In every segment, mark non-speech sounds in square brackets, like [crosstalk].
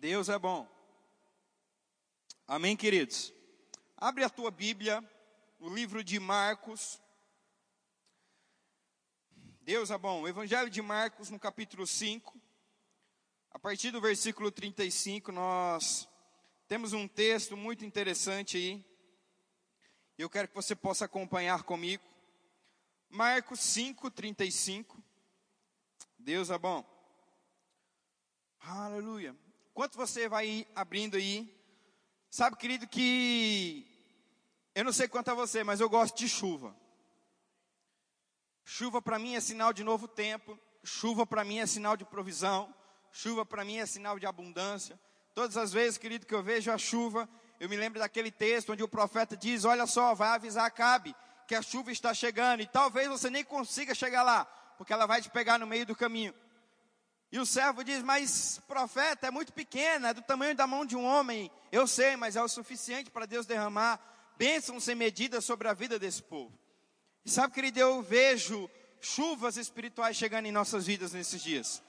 Deus é bom. Amém, queridos? Abre a tua Bíblia, o livro de Marcos. Deus é bom. Evangelho de Marcos, no capítulo 5. A partir do versículo 35, nós temos um texto muito interessante aí. Eu quero que você possa acompanhar comigo. Marcos 5, 35. Deus é bom. Aleluia. Enquanto você vai abrindo aí, sabe, querido, que eu não sei quanto a você, mas eu gosto de chuva. Chuva para mim é sinal de novo tempo, chuva para mim é sinal de provisão, chuva para mim é sinal de abundância. Todas as vezes, querido, que eu vejo a chuva, eu me lembro daquele texto onde o profeta diz: Olha só, vai avisar Acabe que a chuva está chegando, e talvez você nem consiga chegar lá, porque ela vai te pegar no meio do caminho. E o servo diz: Mas, profeta, é muito pequena, é do tamanho da mão de um homem. Eu sei, mas é o suficiente para Deus derramar bênçãos sem medida sobre a vida desse povo. E sabe, querido, eu vejo chuvas espirituais chegando em nossas vidas nesses dias.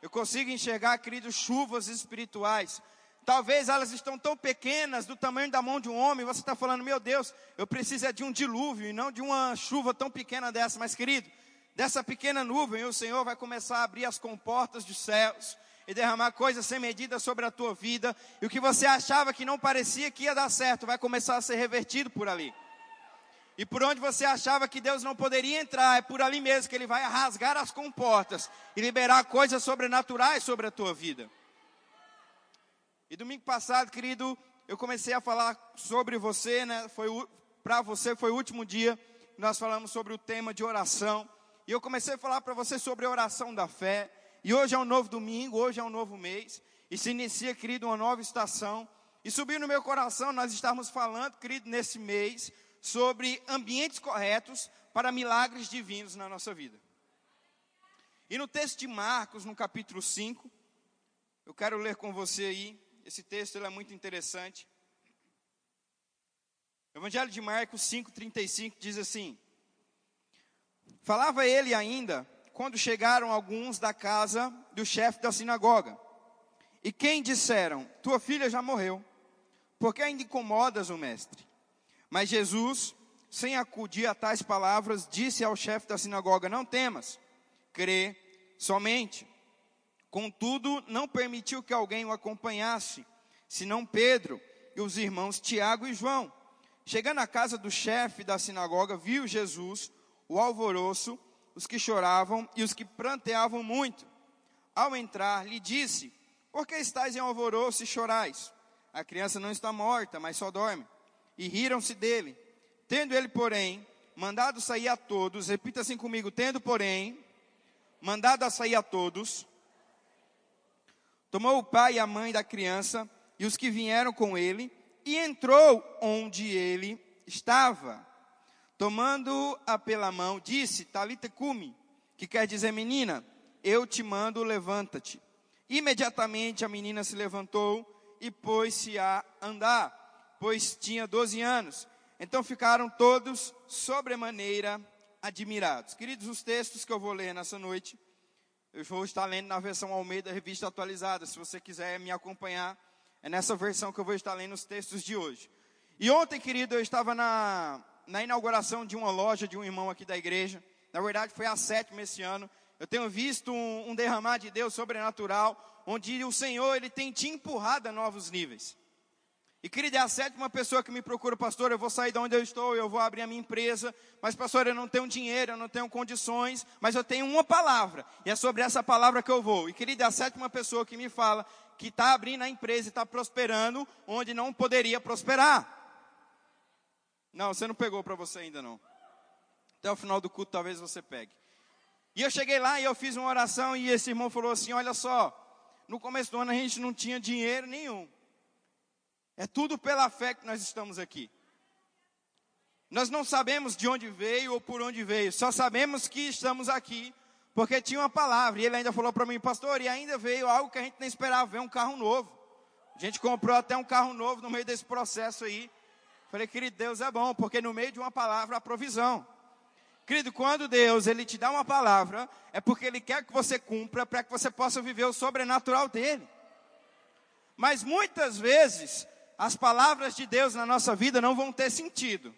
Eu consigo enxergar, querido, chuvas espirituais. Talvez elas estão tão pequenas, do tamanho da mão de um homem, você está falando, meu Deus, eu preciso é de um dilúvio e não de uma chuva tão pequena dessa. Mas, querido, dessa pequena nuvem, o Senhor vai começar a abrir as comportas dos céus e derramar coisas sem medida sobre a tua vida, e o que você achava que não parecia que ia dar certo, vai começar a ser revertido por ali. E por onde você achava que Deus não poderia entrar, é por ali mesmo que Ele vai rasgar as comportas e liberar coisas sobrenaturais sobre a tua vida. E domingo passado, querido, eu comecei a falar sobre você, né? Foi para você foi o último dia nós falamos sobre o tema de oração. E eu comecei a falar para você sobre a oração da fé. E hoje é um novo domingo, hoje é um novo mês. E se inicia, querido, uma nova estação. E subiu no meu coração, nós estamos falando, querido, nesse mês, sobre ambientes corretos para milagres divinos na nossa vida. E no texto de Marcos, no capítulo 5, eu quero ler com você aí. Esse texto é muito interessante. Evangelho de Marcos 5,35 diz assim: Falava ele ainda quando chegaram alguns da casa do chefe da sinagoga. E quem disseram: Tua filha já morreu. Por que ainda incomodas o mestre? Mas Jesus, sem acudir a tais palavras, disse ao chefe da sinagoga: Não temas, crê somente. Contudo, não permitiu que alguém o acompanhasse, senão Pedro e os irmãos Tiago e João. Chegando à casa do chefe da sinagoga, viu Jesus o alvoroço, os que choravam e os que pranteavam muito. Ao entrar, lhe disse: Por que estáis em alvoroço e chorais? A criança não está morta, mas só dorme. E riram-se dele. Tendo ele, porém, mandado sair a todos, repita assim comigo: tendo, porém, mandado a sair a todos, tomou o pai e a mãe da criança e os que vieram com ele, e entrou onde ele estava Tomando-a pela mão, disse: Talita cumi, que quer dizer menina, eu te mando, levanta-te. Imediatamente a menina se levantou e pôs-se a andar, pois tinha 12 anos. Então ficaram todos sobremaneira admirados. Queridos, os textos que eu vou ler nessa noite, eu vou estar lendo na versão Almeida, revista atualizada. Se você quiser me acompanhar, é nessa versão que eu vou estar lendo os textos de hoje. E ontem, querido, eu estava na, na inauguração de uma loja de um irmão aqui da igreja. Na verdade, foi a sétima esse ano. Eu tenho visto um, um derramar de Deus sobrenatural, onde o Senhor ele tem te empurrado a novos níveis. E querida, é a sétima pessoa que me procura, pastor, eu vou sair de onde eu estou, eu vou abrir a minha empresa, mas pastor, eu não tenho dinheiro, eu não tenho condições, mas eu tenho uma palavra, e é sobre essa palavra que eu vou. E querida, é a sétima pessoa que me fala que está abrindo a empresa e está prosperando onde não poderia prosperar. Não, você não pegou para você ainda não. Até o final do culto talvez você pegue. E eu cheguei lá e eu fiz uma oração e esse irmão falou assim: Olha só, no começo do ano a gente não tinha dinheiro nenhum. É tudo pela fé que nós estamos aqui. Nós não sabemos de onde veio ou por onde veio, só sabemos que estamos aqui porque tinha uma palavra. E ele ainda falou para mim, pastor, e ainda veio algo que a gente nem esperava, veio um carro novo. A gente comprou até um carro novo no meio desse processo aí. Falei, querido, Deus é bom, porque no meio de uma palavra há provisão. Querido, quando Deus ele te dá uma palavra, é porque Ele quer que você cumpra para que você possa viver o sobrenatural dele. Mas muitas vezes, as palavras de Deus na nossa vida não vão ter sentido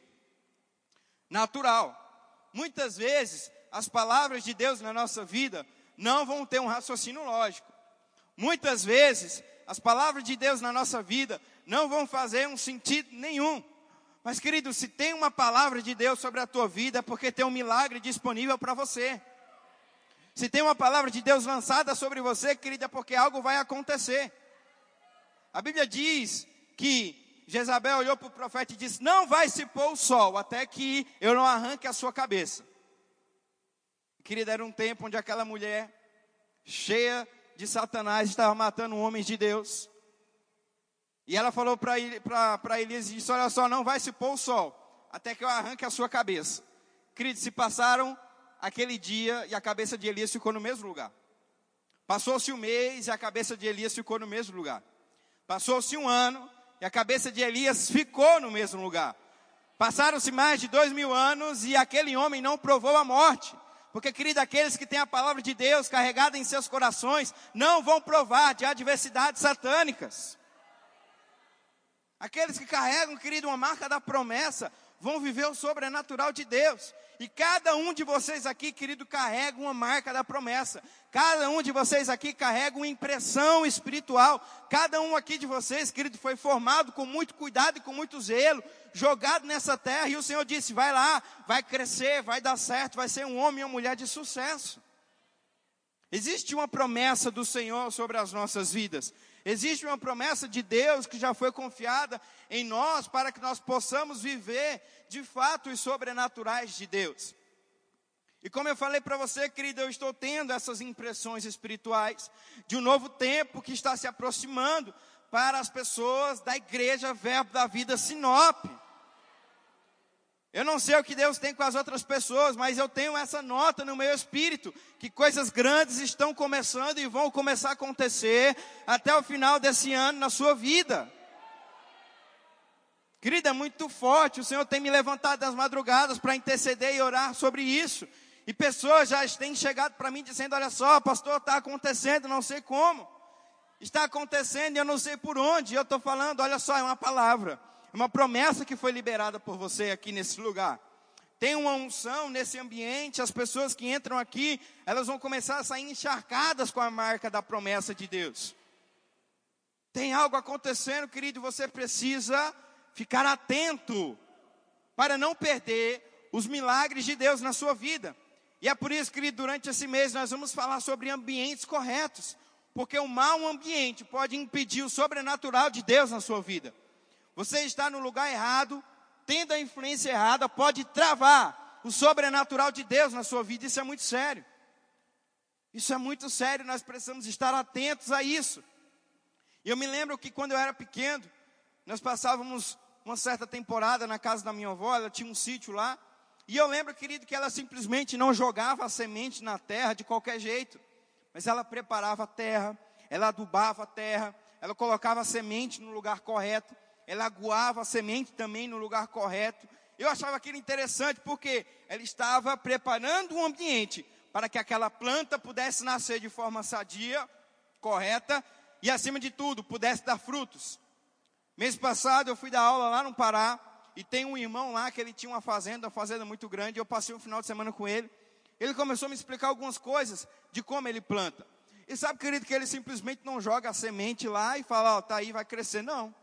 natural. Muitas vezes, as palavras de Deus na nossa vida não vão ter um raciocínio lógico. Muitas vezes, as palavras de Deus na nossa vida não vão fazer um sentido nenhum. Mas, querido, se tem uma palavra de Deus sobre a tua vida, é porque tem um milagre disponível para você. Se tem uma palavra de Deus lançada sobre você, querida, é porque algo vai acontecer. A Bíblia diz que Jezabel olhou para o profeta e disse: Não vai se pôr o sol até que eu não arranque a sua cabeça. Querida, era um tempo onde aquela mulher, cheia de Satanás, estava matando homens de Deus. E ela falou para Elias e disse: Olha só, não vai se pôr o sol até que eu arranque a sua cabeça. Querido, se passaram aquele dia e a cabeça de Elias ficou no mesmo lugar. Passou-se um mês e a cabeça de Elias ficou no mesmo lugar. Passou-se um ano e a cabeça de Elias ficou no mesmo lugar. Passaram-se mais de dois mil anos e aquele homem não provou a morte. Porque, querido, aqueles que têm a palavra de Deus carregada em seus corações não vão provar de adversidades satânicas. Aqueles que carregam, querido, uma marca da promessa vão viver o sobrenatural de Deus. E cada um de vocês aqui, querido, carrega uma marca da promessa. Cada um de vocês aqui carrega uma impressão espiritual. Cada um aqui de vocês, querido, foi formado com muito cuidado e com muito zelo, jogado nessa terra. E o Senhor disse: vai lá, vai crescer, vai dar certo, vai ser um homem e uma mulher de sucesso. Existe uma promessa do Senhor sobre as nossas vidas. Existe uma promessa de Deus que já foi confiada em nós para que nós possamos viver de fato os sobrenaturais de Deus. E como eu falei para você, querido, eu estou tendo essas impressões espirituais de um novo tempo que está se aproximando para as pessoas da igreja Verbo da Vida Sinop. Eu não sei o que Deus tem com as outras pessoas, mas eu tenho essa nota no meu espírito que coisas grandes estão começando e vão começar a acontecer até o final desse ano na sua vida. Querida, é muito forte. O Senhor tem me levantado das madrugadas para interceder e orar sobre isso. E pessoas já têm chegado para mim dizendo: Olha só, pastor, está acontecendo, não sei como. Está acontecendo e eu não sei por onde. E eu estou falando: Olha só, é uma palavra uma promessa que foi liberada por você aqui nesse lugar. Tem uma unção nesse ambiente, as pessoas que entram aqui, elas vão começar a sair encharcadas com a marca da promessa de Deus. Tem algo acontecendo, querido, você precisa ficar atento para não perder os milagres de Deus na sua vida. E é por isso, querido, durante esse mês nós vamos falar sobre ambientes corretos, porque o mau ambiente pode impedir o sobrenatural de Deus na sua vida. Você está no lugar errado, tendo a influência errada, pode travar o sobrenatural de Deus na sua vida. Isso é muito sério. Isso é muito sério, nós precisamos estar atentos a isso. Eu me lembro que quando eu era pequeno, nós passávamos uma certa temporada na casa da minha avó, ela tinha um sítio lá. E eu lembro, querido, que ela simplesmente não jogava a semente na terra de qualquer jeito, mas ela preparava a terra, ela adubava a terra, ela colocava a semente no lugar correto, ela aguava a semente também no lugar correto. Eu achava aquilo interessante porque ela estava preparando um ambiente para que aquela planta pudesse nascer de forma sadia, correta e, acima de tudo, pudesse dar frutos. Mês passado eu fui dar aula lá no Pará e tem um irmão lá que ele tinha uma fazenda, uma fazenda muito grande. Eu passei um final de semana com ele. Ele começou a me explicar algumas coisas de como ele planta. E sabe, querido, que ele simplesmente não joga a semente lá e fala, ó, oh, tá aí, vai crescer. Não.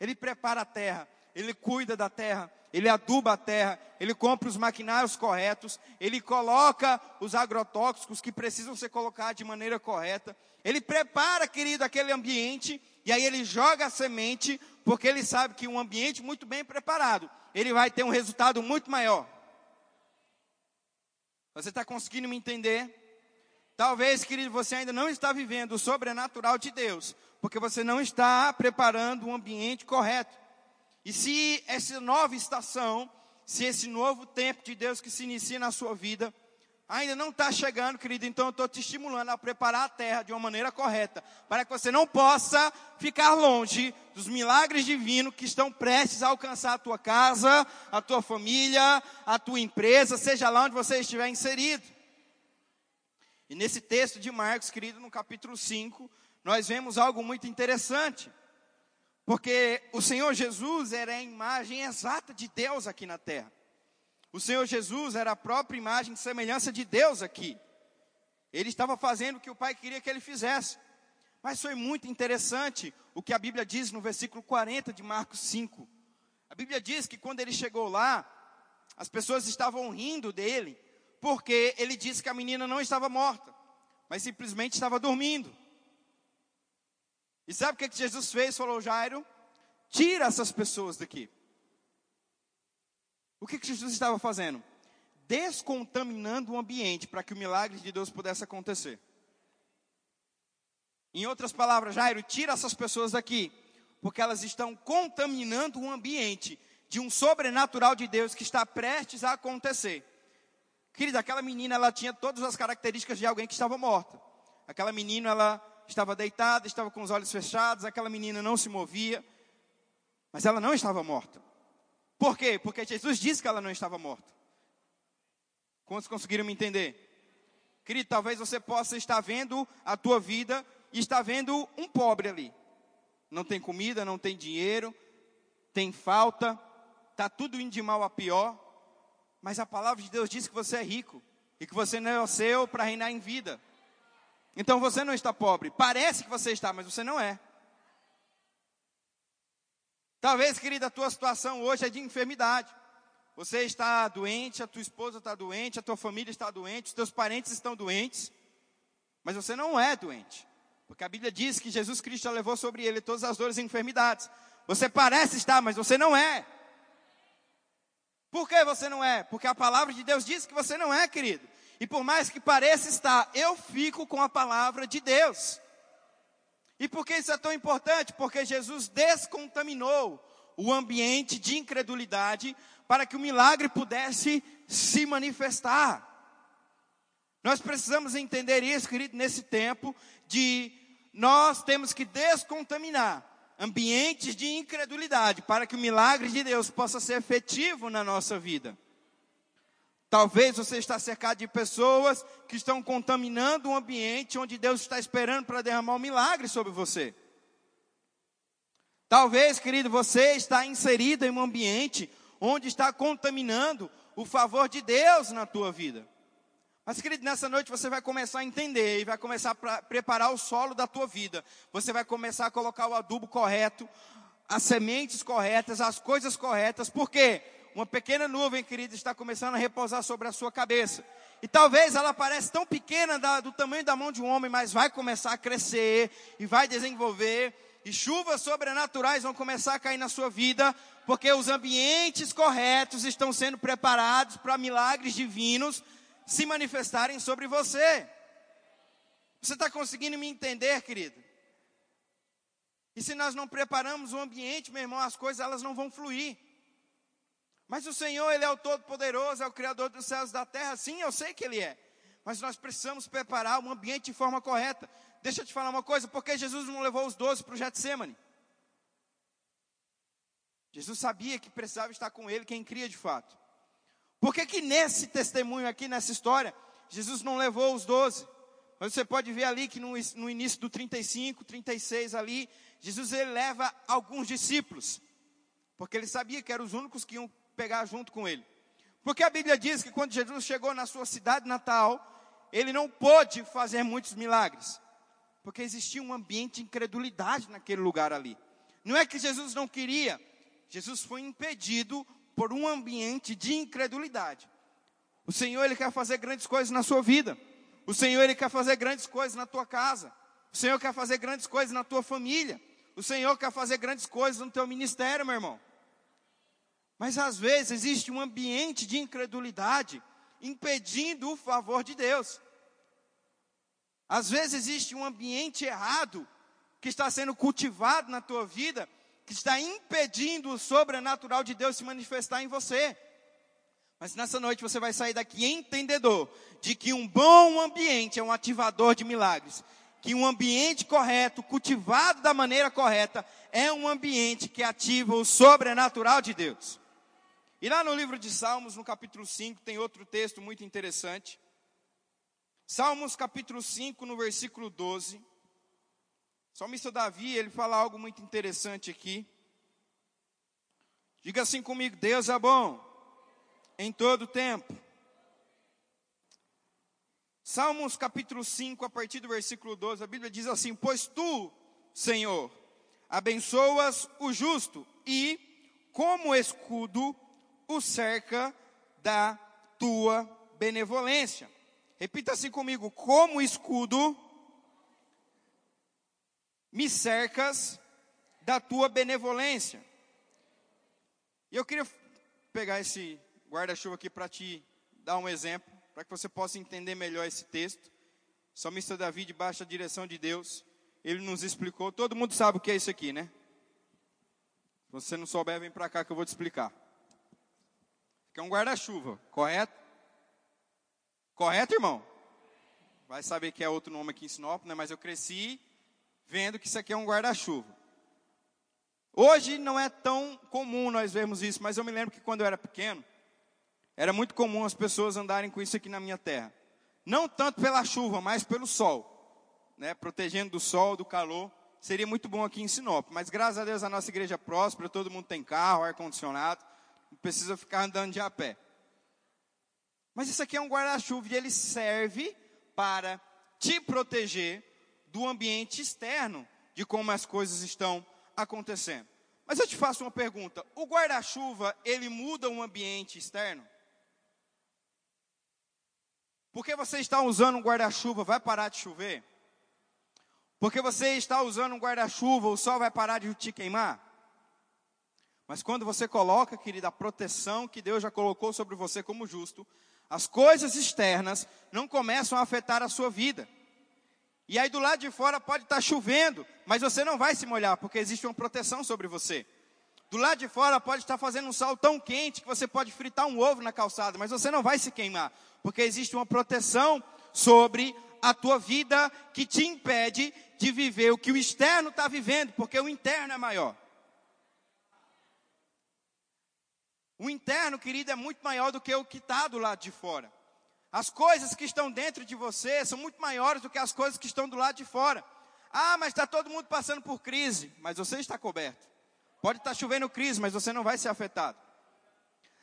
Ele prepara a terra, ele cuida da terra, ele aduba a terra, ele compra os maquinários corretos, ele coloca os agrotóxicos que precisam ser colocados de maneira correta. Ele prepara, querido, aquele ambiente e aí ele joga a semente, porque ele sabe que um ambiente muito bem preparado, ele vai ter um resultado muito maior. Você está conseguindo me entender? Talvez, querido, você ainda não está vivendo o sobrenatural de Deus, porque você não está preparando um ambiente correto. E se essa nova estação, se esse novo tempo de Deus que se inicia na sua vida, ainda não está chegando, querido, então eu estou te estimulando a preparar a terra de uma maneira correta, para que você não possa ficar longe dos milagres divinos que estão prestes a alcançar a tua casa, a tua família, a tua empresa, seja lá onde você estiver inserido. E nesse texto de Marcos, querido, no capítulo 5, nós vemos algo muito interessante. Porque o Senhor Jesus era a imagem exata de Deus aqui na terra. O Senhor Jesus era a própria imagem e semelhança de Deus aqui. Ele estava fazendo o que o Pai queria que ele fizesse. Mas foi muito interessante o que a Bíblia diz no versículo 40 de Marcos 5. A Bíblia diz que quando ele chegou lá, as pessoas estavam rindo dele, porque ele disse que a menina não estava morta, mas simplesmente estava dormindo. E sabe o que, que Jesus fez? Falou, Jairo, tira essas pessoas daqui. O que, que Jesus estava fazendo? Descontaminando o ambiente para que o milagre de Deus pudesse acontecer. Em outras palavras, Jairo, tira essas pessoas daqui, porque elas estão contaminando o ambiente de um sobrenatural de Deus que está prestes a acontecer. Querida, aquela menina, ela tinha todas as características de alguém que estava morta. Aquela menina, ela estava deitada, estava com os olhos fechados, aquela menina não se movia, mas ela não estava morta. Por quê? Porque Jesus disse que ela não estava morta. Quantos conseguiram me entender? Querido, talvez você possa estar vendo a tua vida e estar vendo um pobre ali. Não tem comida, não tem dinheiro, tem falta, está tudo indo de mal a pior. Mas a palavra de Deus diz que você é rico e que você não seu para reinar em vida. Então você não está pobre. Parece que você está, mas você não é. Talvez, querida, a tua situação hoje é de enfermidade. Você está doente, a tua esposa está doente, a tua família está doente, os teus parentes estão doentes, mas você não é doente. Porque a Bíblia diz que Jesus Cristo levou sobre ele todas as dores e enfermidades. Você parece estar, mas você não é. Por que você não é? Porque a palavra de Deus diz que você não é, querido. E por mais que pareça estar, eu fico com a palavra de Deus. E por que isso é tão importante? Porque Jesus descontaminou o ambiente de incredulidade para que o milagre pudesse se manifestar. Nós precisamos entender isso, querido, nesse tempo de nós temos que descontaminar ambientes de incredulidade para que o milagre de Deus possa ser efetivo na nossa vida. Talvez você está cercado de pessoas que estão contaminando um ambiente onde Deus está esperando para derramar um milagre sobre você. Talvez, querido, você está inserido em um ambiente onde está contaminando o favor de Deus na tua vida. Mas, querido, nessa noite você vai começar a entender e vai começar a preparar o solo da tua vida. Você vai começar a colocar o adubo correto, as sementes corretas, as coisas corretas. Por quê? Uma pequena nuvem, querido, está começando a repousar sobre a sua cabeça. E talvez ela pareça tão pequena da, do tamanho da mão de um homem, mas vai começar a crescer e vai desenvolver. E chuvas sobrenaturais vão começar a cair na sua vida, porque os ambientes corretos estão sendo preparados para milagres divinos se manifestarem sobre você. Você está conseguindo me entender, querido? E se nós não preparamos o ambiente, meu irmão, as coisas elas não vão fluir. Mas o Senhor, Ele é o Todo-Poderoso, é o Criador dos céus e da terra. Sim, eu sei que Ele é. Mas nós precisamos preparar o ambiente de forma correta. Deixa eu te falar uma coisa, porque Jesus não levou os doze para o Getsemane? Jesus sabia que precisava estar com Ele, quem cria de fato. Por que, que nesse testemunho aqui, nessa história, Jesus não levou os doze? Mas você pode ver ali que no, no, início do 35, 36 ali, Jesus ele leva alguns discípulos. Porque ele sabia que eram os únicos que iam pegar junto com ele. Porque a Bíblia diz que quando Jesus chegou na sua cidade natal, ele não pôde fazer muitos milagres. Porque existia um ambiente de incredulidade naquele lugar ali. Não é que Jesus não queria, Jesus foi impedido por um ambiente de incredulidade. O Senhor ele quer fazer grandes coisas na sua vida. O Senhor ele quer fazer grandes coisas na tua casa. O Senhor quer fazer grandes coisas na tua família. O Senhor quer fazer grandes coisas no teu ministério, meu irmão. Mas às vezes existe um ambiente de incredulidade impedindo o favor de Deus. Às vezes existe um ambiente errado que está sendo cultivado na tua vida que está impedindo o sobrenatural de Deus se manifestar em você. Mas nessa noite você vai sair daqui entendedor de que um bom ambiente é um ativador de milagres. Que um ambiente correto, cultivado da maneira correta, é um ambiente que ativa o sobrenatural de Deus. E lá no livro de Salmos, no capítulo 5, tem outro texto muito interessante. Salmos capítulo 5, no versículo 12. salmista Davi, ele fala algo muito interessante aqui. Diga assim comigo: Deus é bom em todo tempo. Salmos capítulo 5, a partir do versículo 12, a Bíblia diz assim: Pois tu, Senhor, abençoas o justo e, como escudo, o cerca da tua benevolência. Repita assim comigo: como escudo, me cercas da tua benevolência. E eu queria pegar esse guarda-chuva aqui para te dar um exemplo, para que você possa entender melhor esse texto. Salmista Davi, debaixo da direção de Deus, ele nos explicou. Todo mundo sabe o que é isso aqui, né? Se você não souber, vem para cá que eu vou te explicar. Que é um guarda-chuva, correto? Correto, irmão? Vai saber que é outro nome aqui em Sinop, né? Mas eu cresci vendo que isso aqui é um guarda-chuva. Hoje não é tão comum nós vermos isso, mas eu me lembro que quando eu era pequeno, era muito comum as pessoas andarem com isso aqui na minha terra. Não tanto pela chuva, mas pelo sol. Né? Protegendo do sol, do calor. Seria muito bom aqui em Sinop. Mas graças a Deus a nossa igreja é próspera, todo mundo tem carro, ar-condicionado. Não precisa ficar andando de a pé. Mas isso aqui é um guarda-chuva e ele serve para te proteger do ambiente externo, de como as coisas estão acontecendo. Mas eu te faço uma pergunta: o guarda-chuva ele muda o ambiente externo? Porque você está usando um guarda-chuva, vai parar de chover? Porque você está usando um guarda-chuva, o sol vai parar de te queimar? Mas quando você coloca, querida, a proteção que Deus já colocou sobre você como justo, as coisas externas não começam a afetar a sua vida. E aí do lado de fora pode estar chovendo, mas você não vai se molhar, porque existe uma proteção sobre você. Do lado de fora pode estar fazendo um sol tão quente que você pode fritar um ovo na calçada, mas você não vai se queimar, porque existe uma proteção sobre a tua vida que te impede de viver o que o externo está vivendo, porque o interno é maior. O interno, querido, é muito maior do que o que está do lado de fora. As coisas que estão dentro de você são muito maiores do que as coisas que estão do lado de fora. Ah, mas está todo mundo passando por crise, mas você está coberto. Pode estar tá chovendo crise, mas você não vai ser afetado.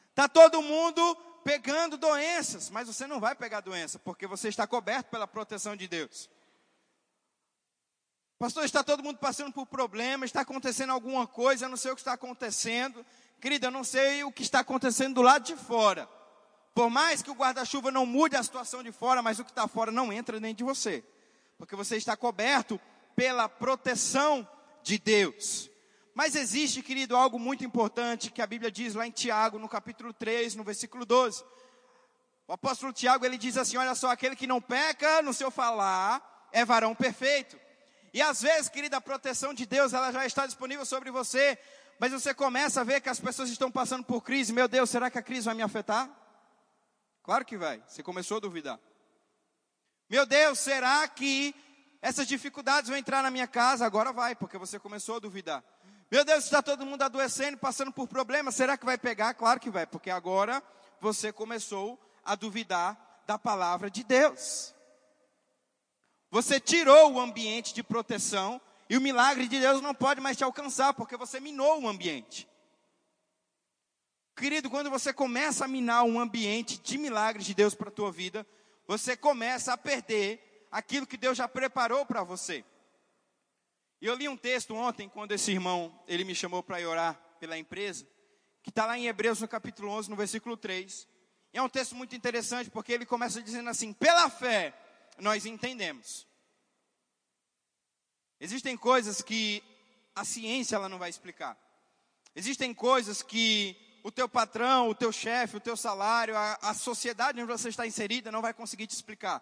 Está todo mundo pegando doenças, mas você não vai pegar doença, porque você está coberto pela proteção de Deus. Pastor, está todo mundo passando por problemas, está acontecendo alguma coisa, eu não sei o que está acontecendo. Querida, eu não sei o que está acontecendo do lado de fora. Por mais que o guarda-chuva não mude a situação de fora, mas o que está fora não entra dentro de você. Porque você está coberto pela proteção de Deus. Mas existe, querido, algo muito importante que a Bíblia diz lá em Tiago, no capítulo 3, no versículo 12. O apóstolo Tiago, ele diz assim, olha só, aquele que não peca no seu falar é varão perfeito. E às vezes, querida, a proteção de Deus, ela já está disponível sobre você, mas você começa a ver que as pessoas estão passando por crise. Meu Deus, será que a crise vai me afetar? Claro que vai. Você começou a duvidar. Meu Deus, será que essas dificuldades vão entrar na minha casa? Agora vai, porque você começou a duvidar. Meu Deus, está todo mundo adoecendo, passando por problemas, será que vai pegar? Claro que vai, porque agora você começou a duvidar da palavra de Deus. Você tirou o ambiente de proteção e o milagre de Deus não pode mais te alcançar, porque você minou o ambiente. Querido, quando você começa a minar um ambiente de milagres de Deus para a tua vida, você começa a perder aquilo que Deus já preparou para você. E eu li um texto ontem, quando esse irmão, ele me chamou para orar pela empresa, que está lá em Hebreus no capítulo 11, no versículo 3. E é um texto muito interessante, porque ele começa dizendo assim, pela fé nós entendemos. Existem coisas que a ciência ela não vai explicar. Existem coisas que o teu patrão, o teu chefe, o teu salário, a, a sociedade onde você está inserida não vai conseguir te explicar.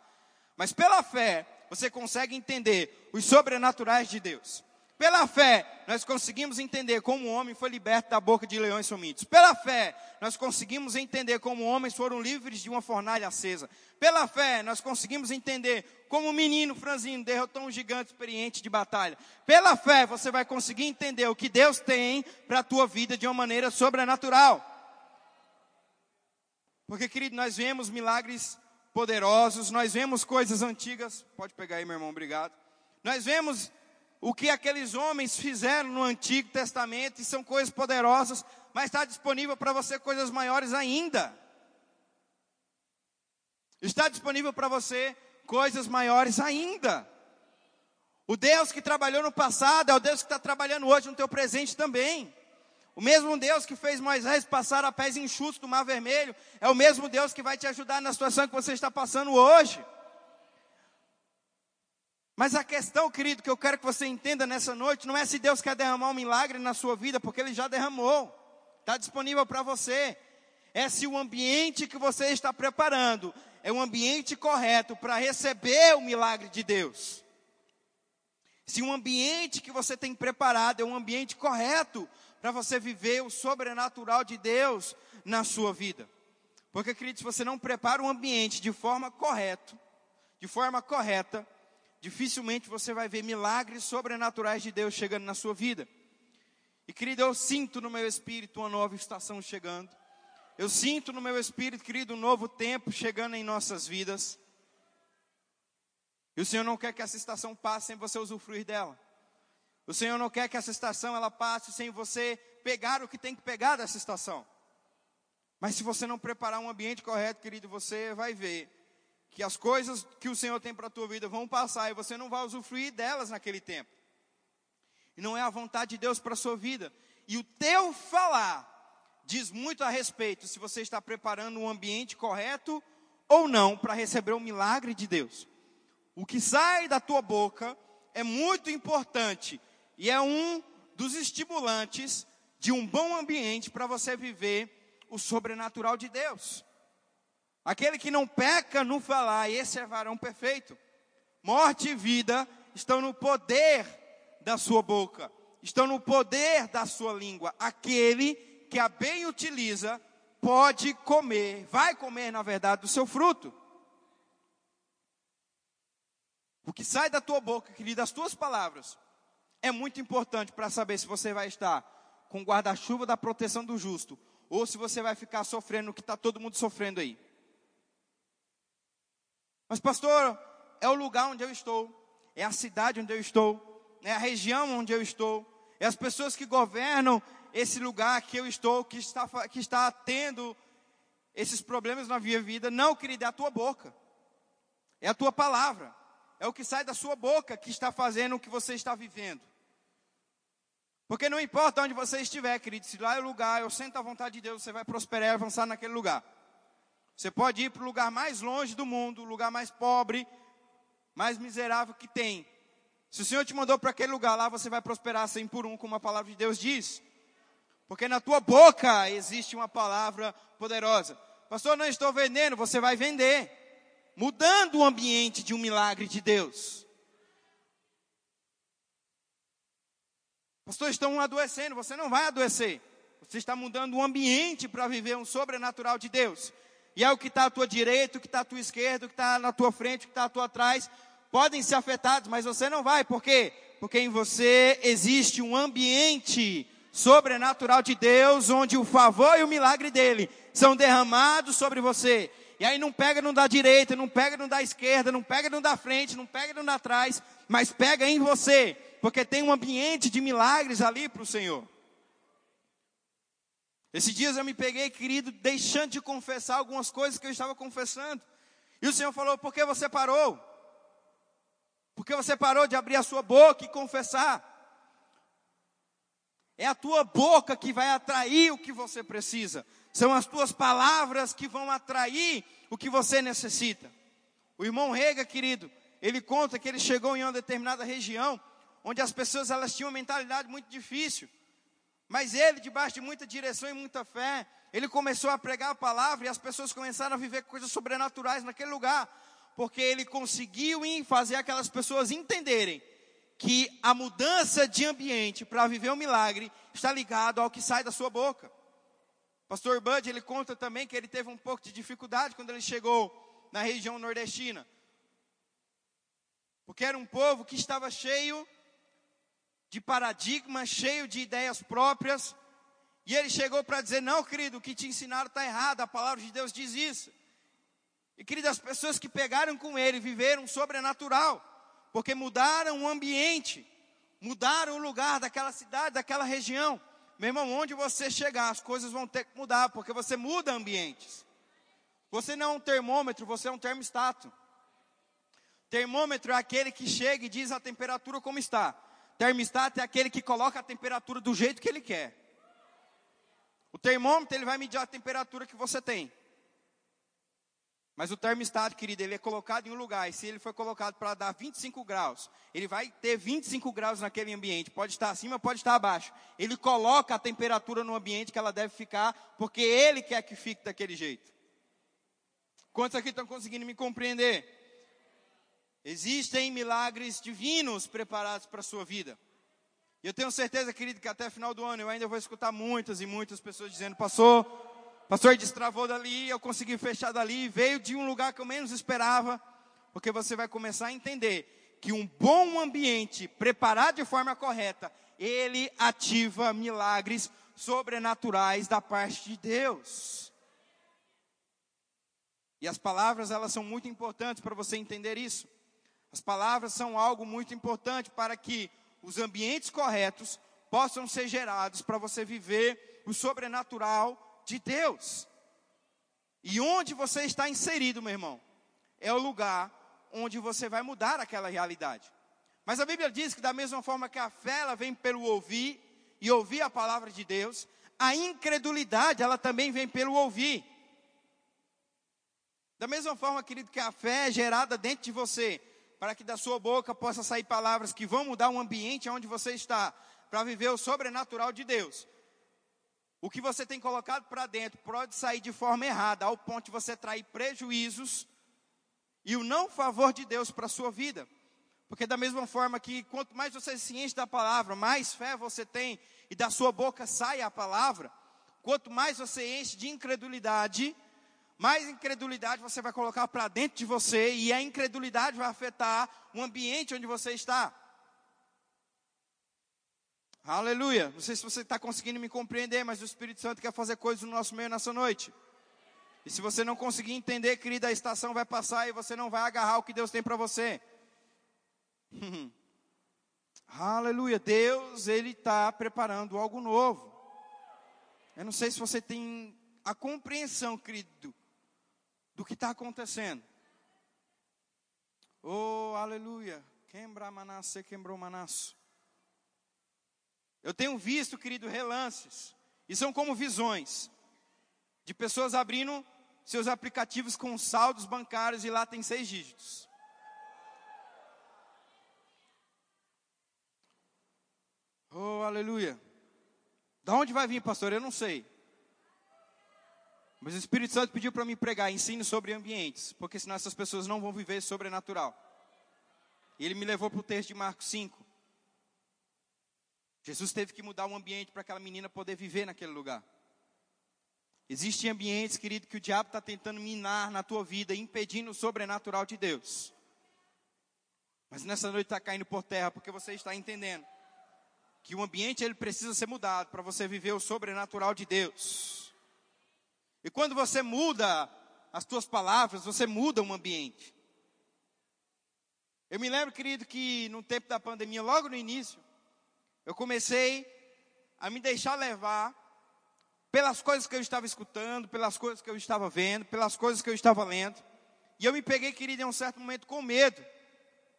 Mas pela fé, você consegue entender os sobrenaturais de Deus. Pela fé, nós conseguimos entender como o homem foi liberto da boca de leões famintos. Pela fé, nós conseguimos entender como homens foram livres de uma fornalha acesa. Pela fé, nós conseguimos entender como um menino franzino derrotou um gigante experiente de batalha. Pela fé, você vai conseguir entender o que Deus tem para a tua vida de uma maneira sobrenatural. Porque, querido, nós vemos milagres poderosos, nós vemos coisas antigas. Pode pegar aí, meu irmão, obrigado. Nós vemos o que aqueles homens fizeram no Antigo Testamento, e são coisas poderosas, mas está disponível para você coisas maiores ainda. Está disponível para você coisas maiores ainda. O Deus que trabalhou no passado é o Deus que está trabalhando hoje no teu presente também. O mesmo Deus que fez Moisés passar a pés enxutos do Mar Vermelho, é o mesmo Deus que vai te ajudar na situação que você está passando hoje. Mas a questão, querido, que eu quero que você entenda nessa noite, não é se Deus quer derramar um milagre na sua vida, porque Ele já derramou, está disponível para você. É se o ambiente que você está preparando é um ambiente correto para receber o milagre de Deus. Se um ambiente que você tem preparado é um ambiente correto para você viver o sobrenatural de Deus na sua vida. Porque, querido, se você não prepara um ambiente de forma correta, de forma correta, dificilmente você vai ver milagres sobrenaturais de Deus chegando na sua vida. E, querido, eu sinto no meu espírito uma nova estação chegando. Eu sinto no meu espírito, querido, um novo tempo chegando em nossas vidas. E o Senhor não quer que essa estação passe sem você usufruir dela. O Senhor não quer que essa estação ela passe sem você pegar o que tem que pegar dessa estação. Mas se você não preparar um ambiente correto, querido, você vai ver que as coisas que o Senhor tem para a tua vida vão passar e você não vai usufruir delas naquele tempo. E não é a vontade de Deus para a sua vida. E o teu falar diz muito a respeito se você está preparando um ambiente correto ou não para receber o milagre de Deus. O que sai da tua boca é muito importante e é um dos estimulantes de um bom ambiente para você viver o sobrenatural de Deus. Aquele que não peca no falar, esse é varão perfeito. Morte e vida estão no poder da sua boca, estão no poder da sua língua. Aquele que a bem utiliza pode comer, vai comer, na verdade, do seu fruto. O que sai da tua boca, querido, as tuas palavras, é muito importante para saber se você vai estar com o guarda-chuva da proteção do justo ou se você vai ficar sofrendo o que está todo mundo sofrendo aí. Mas, pastor, é o lugar onde eu estou, é a cidade onde eu estou, é a região onde eu estou, é as pessoas que governam esse lugar que eu estou, que está, que está tendo esses problemas na minha vida. Não, querido, é a tua boca, é a tua palavra, é o que sai da sua boca que está fazendo o que você está vivendo. Porque não importa onde você estiver, querido, se lá é o lugar, eu sinto a vontade de Deus, você vai prosperar e avançar naquele lugar. Você pode ir para o lugar mais longe do mundo, o lugar mais pobre, mais miserável que tem. Se o Senhor te mandou para aquele lugar lá, você vai prosperar sem por um, como a palavra de Deus diz. Porque na tua boca existe uma palavra poderosa. Pastor, não estou vendendo, você vai vender. Mudando o ambiente de um milagre de Deus. Pastor, estão adoecendo, você não vai adoecer. Você está mudando o ambiente para viver um sobrenatural de Deus. E é o que está à tua direita, o que está à tua esquerda, o que está na tua frente, o que está à tua trás, podem ser afetados, mas você não vai. Por quê? Porque em você existe um ambiente sobrenatural de Deus, onde o favor e o milagre dele são derramados sobre você. E aí não pega não da direita, não pega não da esquerda, não pega não da frente, não pega não da trás, mas pega em você, porque tem um ambiente de milagres ali para o Senhor. Esses dias eu me peguei, querido, deixando de confessar algumas coisas que eu estava confessando. E o Senhor falou: por que você parou? Por que você parou de abrir a sua boca e confessar? É a tua boca que vai atrair o que você precisa. São as tuas palavras que vão atrair o que você necessita. O irmão Rega, querido, ele conta que ele chegou em uma determinada região onde as pessoas elas tinham uma mentalidade muito difícil. Mas ele, debaixo de muita direção e muita fé, ele começou a pregar a palavra e as pessoas começaram a viver coisas sobrenaturais naquele lugar, porque ele conseguiu fazer aquelas pessoas entenderem que a mudança de ambiente para viver um milagre está ligado ao que sai da sua boca. Pastor Bud, ele conta também que ele teve um pouco de dificuldade quando ele chegou na região nordestina. Porque era um povo que estava cheio de paradigma, cheio de ideias próprias. E ele chegou para dizer: Não, querido, o que te ensinaram está errado, a palavra de Deus diz isso. E querido, as pessoas que pegaram com ele viveram sobrenatural, porque mudaram o ambiente, mudar o lugar daquela cidade, daquela região. Meu irmão, onde você chegar, as coisas vão ter que mudar, porque você muda ambientes. Você não é um termômetro, você é um termostato. Termômetro é aquele que chega e diz a temperatura como está. Termostato é aquele que coloca a temperatura do jeito que ele quer. O termômetro ele vai medir a temperatura que você tem. Mas o termostato, querido, ele é colocado em um lugar, e se ele foi colocado para dar 25 graus, ele vai ter 25 graus naquele ambiente, pode estar acima, pode estar abaixo. Ele coloca a temperatura no ambiente que ela deve ficar, porque ele quer que fique daquele jeito. Quantos aqui estão conseguindo me compreender? Existem milagres divinos preparados para a sua vida. E eu tenho certeza, querido, que até final do ano eu ainda vou escutar muitas e muitas pessoas dizendo, pastor, pastor destravou dali, eu consegui fechar dali, veio de um lugar que eu menos esperava, porque você vai começar a entender que um bom ambiente preparado de forma correta, ele ativa milagres sobrenaturais da parte de Deus. E as palavras, elas são muito importantes para você entender isso. As palavras são algo muito importante para que os ambientes corretos possam ser gerados para você viver o sobrenatural de Deus. E onde você está inserido, meu irmão, é o lugar onde você vai mudar aquela realidade. Mas a Bíblia diz que da mesma forma que a fé ela vem pelo ouvir e ouvir a palavra de Deus, a incredulidade ela também vem pelo ouvir. Da mesma forma, querido, que a fé é gerada dentro de você, para que da sua boca possa sair palavras que vão mudar o ambiente onde você está, para viver o sobrenatural de Deus. O que você tem colocado para dentro pode sair de forma errada, ao ponto de você trair prejuízos e o não favor de Deus para a sua vida. Porque da mesma forma que quanto mais você se enche da palavra, mais fé você tem e da sua boca sai a palavra, quanto mais você enche de incredulidade, mais incredulidade você vai colocar para dentro de você e a incredulidade vai afetar o ambiente onde você está. Aleluia. Não sei se você está conseguindo me compreender, mas o Espírito Santo quer fazer coisas no nosso meio nessa noite. E se você não conseguir entender, querida, a estação vai passar e você não vai agarrar o que Deus tem para você. [laughs] Aleluia. Deus, Ele está preparando algo novo. Eu não sei se você tem a compreensão, querido, do que está acontecendo. Oh, aleluia. Quebra manasse, quebrou manasso. Eu tenho visto, querido, relances. E são como visões. De pessoas abrindo seus aplicativos com saldos bancários e lá tem seis dígitos. Oh, aleluia. Da onde vai vir, pastor? Eu não sei. Mas o Espírito Santo pediu para mim pregar ensino sobre ambientes, porque senão essas pessoas não vão viver sobrenatural. E ele me levou para o texto de Marcos 5. Jesus teve que mudar o ambiente para aquela menina poder viver naquele lugar. Existem ambientes, querido, que o diabo está tentando minar na tua vida, impedindo o sobrenatural de Deus. Mas nessa noite está caindo por terra, porque você está entendendo que o ambiente ele precisa ser mudado para você viver o sobrenatural de Deus. E quando você muda as tuas palavras, você muda um ambiente. Eu me lembro, querido, que no tempo da pandemia, logo no início, eu comecei a me deixar levar pelas coisas que eu estava escutando, pelas coisas que eu estava vendo, pelas coisas que eu estava lendo. E eu me peguei, querido, em um certo momento com medo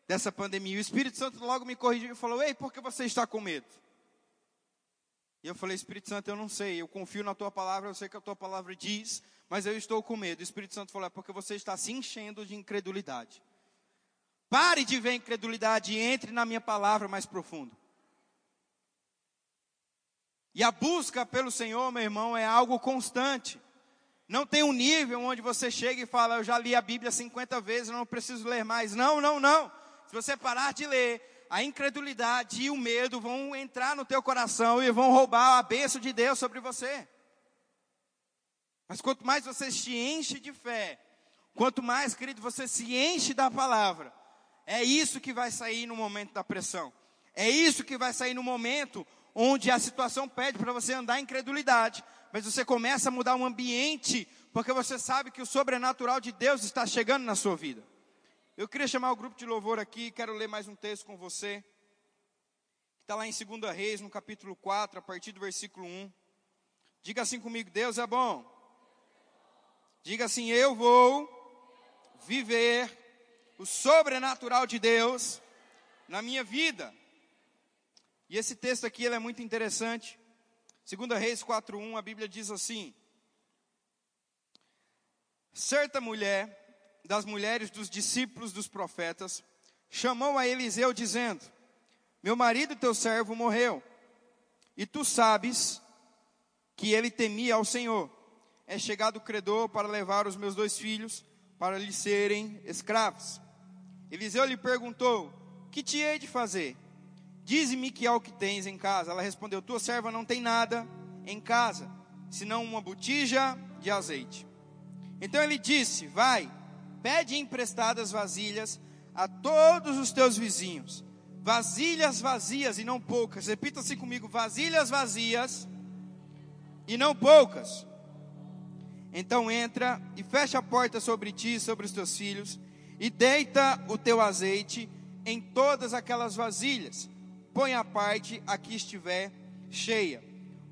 dessa pandemia. O Espírito Santo logo me corrigiu e falou: Ei, por que você está com medo? E eu falei, Espírito Santo, eu não sei, eu confio na tua palavra, eu sei que a tua palavra diz, mas eu estou com medo. O Espírito Santo falou, é porque você está se enchendo de incredulidade. Pare de ver incredulidade e entre na minha palavra mais profundo. E a busca pelo Senhor, meu irmão, é algo constante. Não tem um nível onde você chega e fala, eu já li a Bíblia 50 vezes, eu não preciso ler mais. Não, não, não. Se você parar de ler, a incredulidade e o medo vão entrar no teu coração e vão roubar a bênção de Deus sobre você. Mas quanto mais você se enche de fé, quanto mais, querido, você se enche da palavra, é isso que vai sair no momento da pressão. É isso que vai sair no momento onde a situação pede para você andar em incredulidade, mas você começa a mudar o ambiente, porque você sabe que o sobrenatural de Deus está chegando na sua vida. Eu queria chamar o grupo de louvor aqui, quero ler mais um texto com você. Está lá em 2 Reis, no capítulo 4, a partir do versículo 1. Diga assim comigo: Deus é bom. Diga assim: Eu vou viver o sobrenatural de Deus na minha vida. E esse texto aqui ele é muito interessante. 2 Reis 4:1, a Bíblia diz assim: Certa mulher das mulheres dos discípulos dos profetas chamou a Eliseu dizendo: Meu marido teu servo morreu, e tu sabes que ele temia ao Senhor. É chegado o credor para levar os meus dois filhos para lhe serem escravos. Eliseu lhe perguntou: Que te hei de fazer? Dize-me que é o que tens em casa. Ela respondeu: Tua serva não tem nada em casa, senão uma botija de azeite. Então ele disse: Vai, pede emprestadas vasilhas a todos os teus vizinhos, vasilhas vazias e não poucas. Repita assim comigo: vasilhas vazias e não poucas. Então entra e fecha a porta sobre ti e sobre os teus filhos, e deita o teu azeite em todas aquelas vasilhas. Põe a parte a que estiver cheia.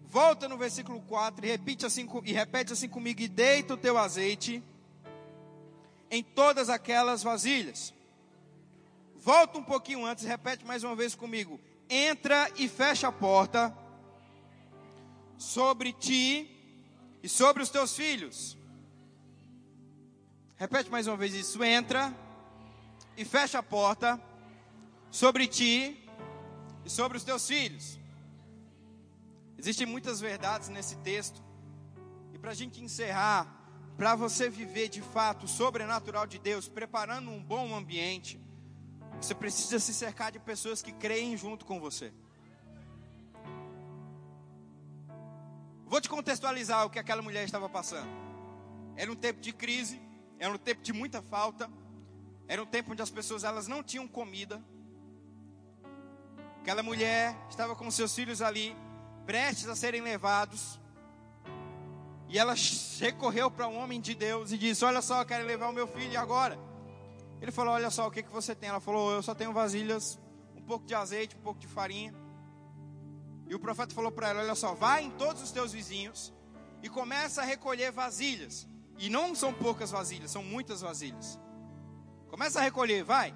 Volta no versículo 4 e repete assim, e repete assim comigo: e deita o teu azeite em todas aquelas vasilhas. Volta um pouquinho antes, repete mais uma vez comigo. Entra e fecha a porta sobre ti e sobre os teus filhos. Repete mais uma vez isso. Entra e fecha a porta sobre ti e sobre os teus filhos. Existem muitas verdades nesse texto. E para a gente encerrar, para você viver de fato o sobrenatural de Deus, preparando um bom ambiente, você precisa se cercar de pessoas que creem junto com você. Vou te contextualizar o que aquela mulher estava passando. Era um tempo de crise, era um tempo de muita falta, era um tempo onde as pessoas elas não tinham comida. Aquela mulher estava com seus filhos ali, prestes a serem levados. E ela recorreu para um homem de Deus e disse: Olha só, eu quero levar o meu filho agora. Ele falou: Olha só, o que, que você tem? Ela falou: Eu só tenho vasilhas, um pouco de azeite, um pouco de farinha. E o profeta falou para ela: Olha só, vai em todos os teus vizinhos e começa a recolher vasilhas. E não são poucas vasilhas, são muitas vasilhas. Começa a recolher, vai.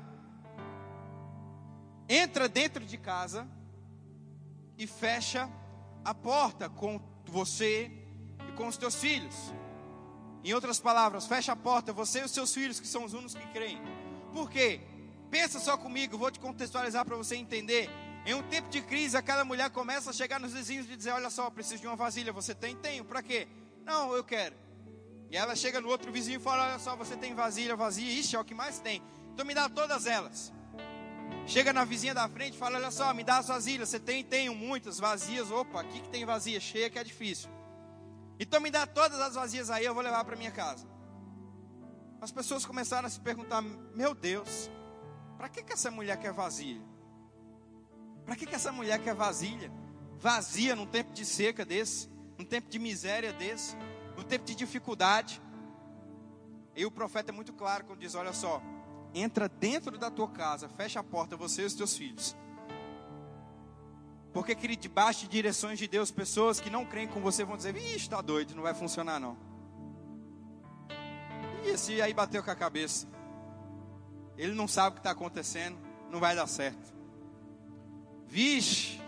Entra dentro de casa e fecha a porta com você com os teus filhos. Em outras palavras, fecha a porta, você e os seus filhos, que são os únicos que creem. Por quê? Pensa só comigo, vou te contextualizar para você entender. Em um tempo de crise, aquela mulher começa a chegar nos vizinhos e dizer: Olha só, preciso de uma vasilha. Você tem? Tenho. Para quê? Não, eu quero. E ela chega no outro vizinho e fala: Olha só, você tem vasilha, vazia. Ixi, é o que mais tem. Então me dá todas elas. Chega na vizinha da frente e fala: Olha só, me dá as vasilhas. Você tem? Tenho muitas vazias. Opa, aqui que tem vazia cheia que é difícil. Então me dá todas as vazias aí, eu vou levar para minha casa. As pessoas começaram a se perguntar: Meu Deus, para que, que essa mulher quer vasilha? Para que, que essa mulher quer vasilha? Vazia num tempo de seca desse, num tempo de miséria desse, num tempo de dificuldade. E o profeta é muito claro quando diz: Olha só, entra dentro da tua casa, fecha a porta, você e os teus filhos. Porque, querido, debaixo de direções de Deus, pessoas que não creem com você vão dizer: Vixe, está doido, não vai funcionar não. E esse aí bateu com a cabeça. Ele não sabe o que está acontecendo, não vai dar certo. Vixe,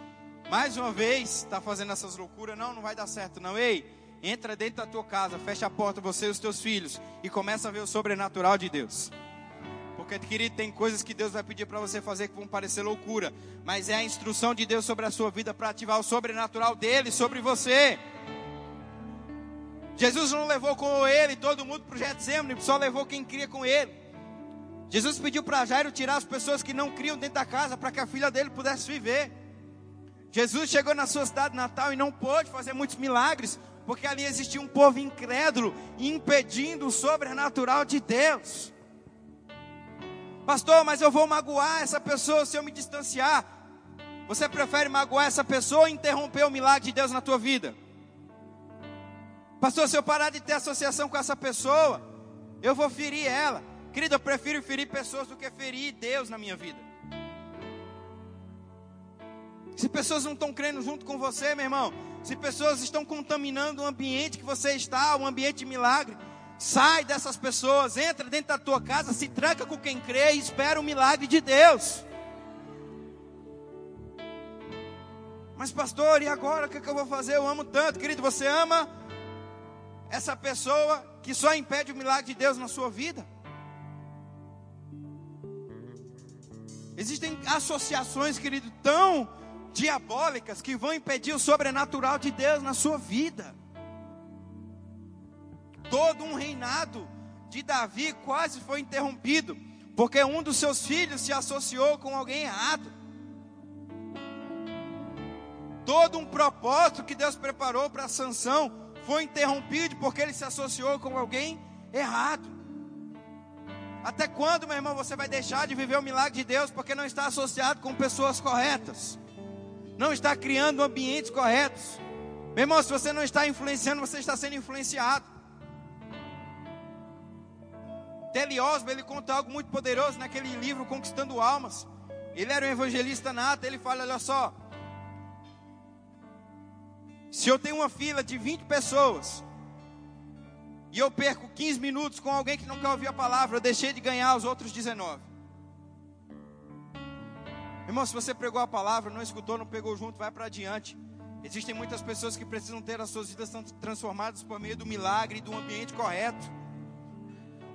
mais uma vez está fazendo essas loucuras. Não, não vai dar certo, não. Ei, entra dentro da tua casa, fecha a porta, você e os teus filhos, e começa a ver o sobrenatural de Deus. Porque, querido, tem coisas que Deus vai pedir para você fazer que vão parecer loucura, mas é a instrução de Deus sobre a sua vida para ativar o sobrenatural dele sobre você. Jesus não levou com ele todo mundo para o Getsemane, só levou quem cria com ele. Jesus pediu para Jairo tirar as pessoas que não criam dentro da casa para que a filha dele pudesse viver. Jesus chegou na sua cidade natal e não pôde fazer muitos milagres, porque ali existia um povo incrédulo impedindo o sobrenatural de Deus. Pastor, mas eu vou magoar essa pessoa se eu me distanciar. Você prefere magoar essa pessoa ou interromper o milagre de Deus na tua vida? Pastor, se eu parar de ter associação com essa pessoa, eu vou ferir ela. Querido, eu prefiro ferir pessoas do que ferir Deus na minha vida. Se pessoas não estão crendo junto com você, meu irmão, se pessoas estão contaminando o ambiente que você está, um ambiente de milagre, sai dessas pessoas, entra dentro da tua casa, se tranca com quem crê e espera o milagre de Deus. Mas, pastor, e agora o que, é que eu vou fazer? Eu amo tanto, querido. Você ama essa pessoa que só impede o milagre de Deus na sua vida? Existem associações, querido, tão diabólicas que vão impedir o sobrenatural de Deus na sua vida. Todo um reinado de Davi quase foi interrompido, porque um dos seus filhos se associou com alguém errado. Todo um propósito que Deus preparou para Sansão foi interrompido porque ele se associou com alguém errado. Até quando, meu irmão, você vai deixar de viver o milagre de Deus porque não está associado com pessoas corretas? não está criando ambientes corretos. Meu irmão, se você não está influenciando, você está sendo influenciado. Telly Osborne, ele conta algo muito poderoso naquele livro Conquistando Almas. Ele era um evangelista nato, ele fala, olha só. Se eu tenho uma fila de 20 pessoas e eu perco 15 minutos com alguém que não quer ouvir a palavra, eu deixei de ganhar os outros 19. Irmão, se você pregou a palavra, não escutou, não pegou junto, vai para adiante. Existem muitas pessoas que precisam ter as suas vidas transformadas por meio do milagre e do ambiente correto.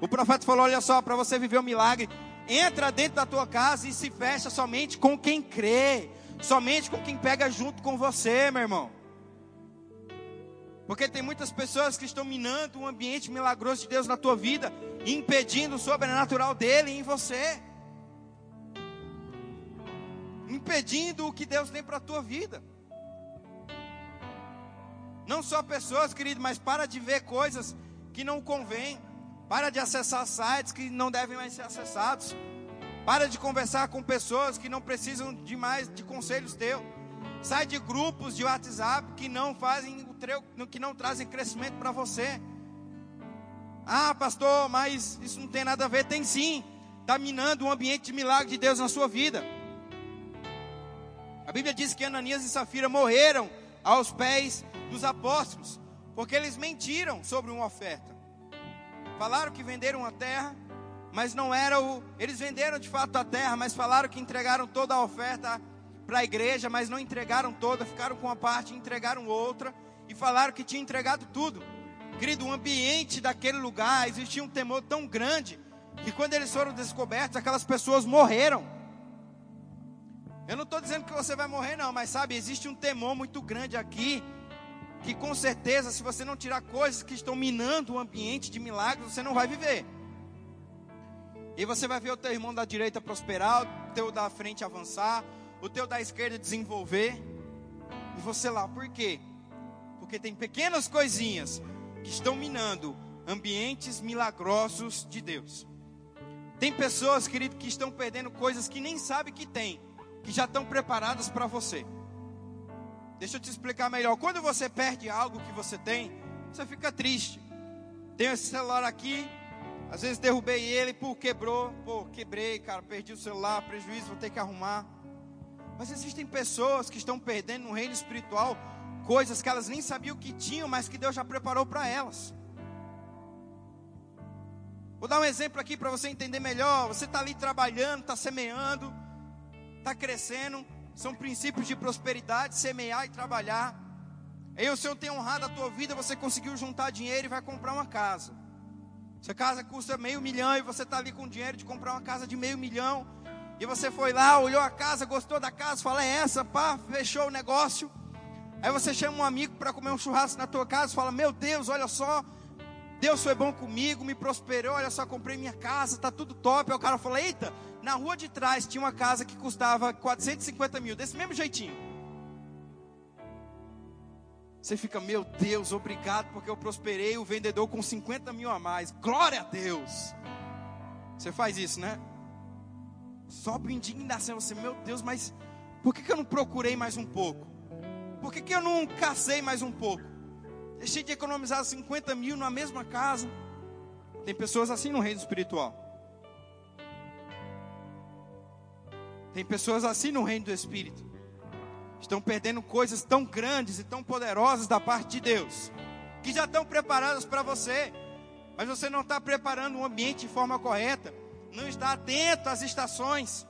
O profeta falou: Olha só, para você viver o milagre, entra dentro da tua casa e se fecha somente com quem crê, somente com quem pega junto com você, meu irmão. Porque tem muitas pessoas que estão minando o ambiente milagroso de Deus na tua vida, impedindo o sobrenatural dele em você impedindo o que Deus tem para a tua vida. Não só pessoas, querido, mas para de ver coisas que não convém. Para de acessar sites que não devem mais ser acessados. Para de conversar com pessoas que não precisam de mais de conselhos teus. Sai de grupos de WhatsApp que não fazem o que não trazem crescimento para você. Ah, pastor, mas isso não tem nada a ver. Tem sim. Está minando o ambiente de milagre de Deus na sua vida. A Bíblia diz que Ananias e Safira morreram aos pés dos apóstolos, porque eles mentiram sobre uma oferta. Falaram que venderam a terra, mas não era o. Eles venderam de fato a terra, mas falaram que entregaram toda a oferta para a igreja, mas não entregaram toda, ficaram com uma parte entregaram outra, e falaram que tinham entregado tudo. Querido, o ambiente daquele lugar existia um temor tão grande que quando eles foram descobertos, aquelas pessoas morreram. Eu não estou dizendo que você vai morrer, não, mas sabe, existe um temor muito grande aqui. Que com certeza, se você não tirar coisas que estão minando o ambiente de milagres, você não vai viver. E você vai ver o teu irmão da direita prosperar, o teu da frente avançar, o teu da esquerda desenvolver. E você lá, por quê? Porque tem pequenas coisinhas que estão minando ambientes milagrosos de Deus. Tem pessoas, querido, que estão perdendo coisas que nem sabem que tem que já estão preparadas para você. Deixa eu te explicar melhor. Quando você perde algo que você tem, você fica triste. Tenho esse celular aqui, às vezes derrubei ele, pô, quebrou, pô, quebrei, cara, perdi o celular, prejuízo, vou ter que arrumar. Mas existem pessoas que estão perdendo no reino espiritual coisas que elas nem sabiam que tinham, mas que Deus já preparou para elas. Vou dar um exemplo aqui para você entender melhor. Você está ali trabalhando, está semeando, está crescendo, são princípios de prosperidade, semear e trabalhar. Aí o Senhor tem honrado a tua vida, você conseguiu juntar dinheiro e vai comprar uma casa. Sua casa custa meio milhão e você está ali com dinheiro de comprar uma casa de meio milhão. E você foi lá, olhou a casa, gostou da casa, fala, é essa, pá, fechou o negócio. Aí você chama um amigo para comer um churrasco na tua casa, fala, meu Deus, olha só, Deus foi bom comigo, me prosperou, olha só, comprei minha casa, tá tudo top. Aí o cara fala, eita, na rua de trás tinha uma casa que custava 450 mil, desse mesmo jeitinho. Você fica, meu Deus, obrigado porque eu prosperei o vendedor com 50 mil a mais. Glória a Deus. Você faz isso, né? Sobe indignação. Você, meu Deus, mas por que, que eu não procurei mais um pouco? Por que, que eu não cacei mais um pouco? Deixei de economizar 50 mil na mesma casa. Tem pessoas assim no reino espiritual. Tem pessoas assim no reino do Espírito. estão perdendo coisas tão grandes e tão poderosas da parte de Deus, que já estão preparadas para você, mas você não está preparando o ambiente de forma correta, não está atento às estações.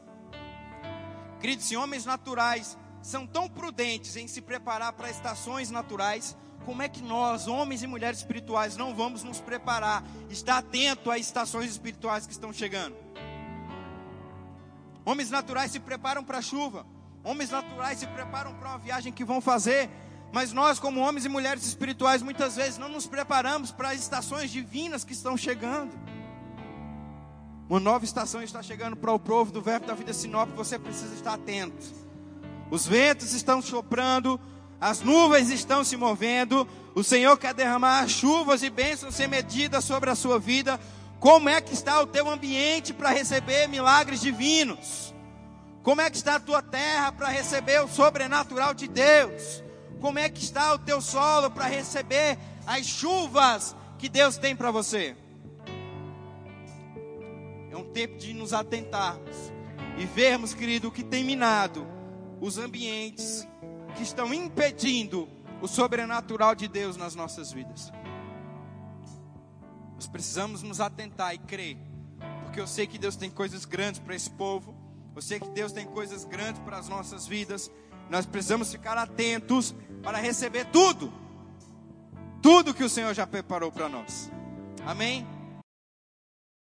Queridos, se homens naturais são tão prudentes em se preparar para estações naturais, como é que nós, homens e mulheres espirituais, não vamos nos preparar, estar atento às estações espirituais que estão chegando? Homens naturais se preparam para a chuva, homens naturais se preparam para uma viagem que vão fazer, mas nós, como homens e mulheres espirituais, muitas vezes não nos preparamos para as estações divinas que estão chegando. Uma nova estação está chegando para o povo do Verbo da Vida Sinop, você precisa estar atento. Os ventos estão soprando, as nuvens estão se movendo, o Senhor quer derramar chuvas e bênçãos sem medida sobre a sua vida. Como é que está o teu ambiente para receber milagres divinos? Como é que está a tua terra para receber o sobrenatural de Deus? Como é que está o teu solo para receber as chuvas que Deus tem para você? É um tempo de nos atentarmos e vermos, querido, o que tem minado os ambientes que estão impedindo o sobrenatural de Deus nas nossas vidas. Nós precisamos nos atentar e crer, porque eu sei que Deus tem coisas grandes para esse povo, eu sei que Deus tem coisas grandes para as nossas vidas. Nós precisamos ficar atentos para receber tudo, tudo que o Senhor já preparou para nós. Amém?